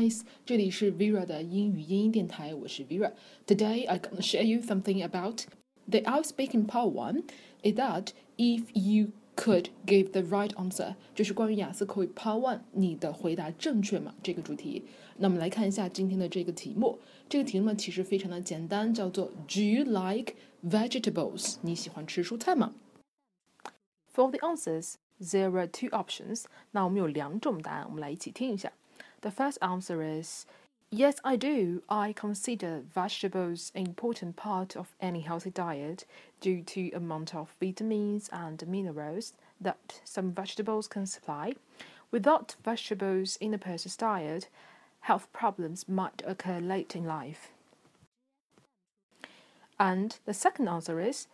guys，这里是 Vera 的英语英音电台，我是 Vera。Today I gonna share you something about the IELTS speaking part one. Is that if you could give the right answer，就是关于雅思口语 Part One Do you like vegetables？你喜欢吃蔬菜吗？For the answers, there are two options. 那我们有两种答案，我们来一起听一下。The first answer is Yes, I do. I consider vegetables an important part of any healthy diet due to the amount of vitamins and minerals that some vegetables can supply. Without vegetables in a person's diet, health problems might occur late in life. And the second answer is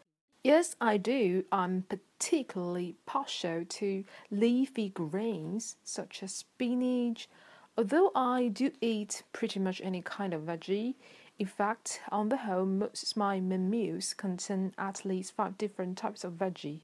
Yes, I do. I'm particularly partial to leafy greens such as spinach, Although I do eat pretty much any kind of veggie, in fact, on the whole, most of my menus contain at least five different types of veggie.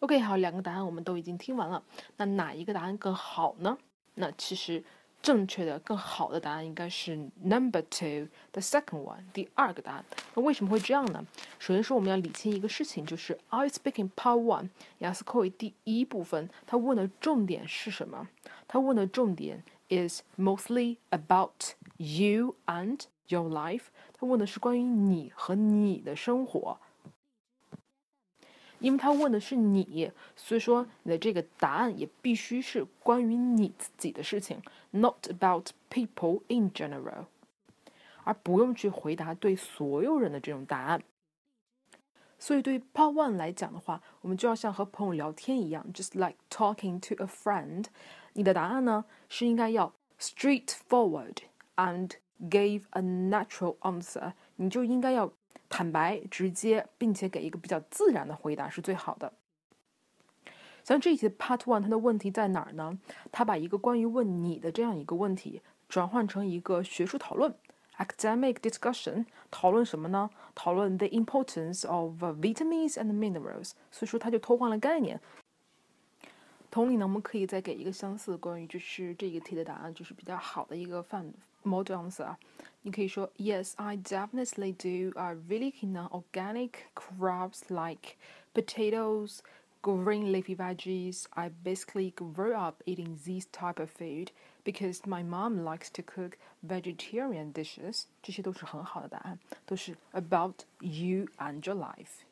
OK，好，两个答案我们都已经听完了。那哪一个答案更好呢？那其实 正确的、更好的答案应该是 number two，the second one，第二个答案。那为什么会这样呢？首先说我们要理清一个事情，就是 I speaking part one，雅思口语第一部分，它问的重点是什么？它问的重点 is mostly about you and your life。它问的是关于你和你的生活。因为他问的是你，所以说你的这个答案也必须是关于你自己的事情，not about people in general，而不用去回答对所有人的这种答案。所以对于 Part One 来讲的话，我们就要像和朋友聊天一样，just like talking to a friend。你的答案呢是应该要 straightforward and give a natural answer，你就应该要。坦白、直接，并且给一个比较自然的回答是最好的。像这一题的 Part One，它的问题在哪儿呢？它把一个关于问你的这样一个问题转换成一个学术讨论 （academic discussion），讨论什么呢？讨论 the importance of vitamins and minerals。所以说，它就偷换了概念。同理呢，我们可以再给一个相似关于就是这个题的答案，就是比较好的一个范 model answer 啊。你可以说，Yes, I definitely do. I really keen on organic crops like potatoes, green leafy veggies. I basically grew up eating this type of food because my mom likes to cook vegetarian dishes. 这些都是很好的答案，都是 about you and your life.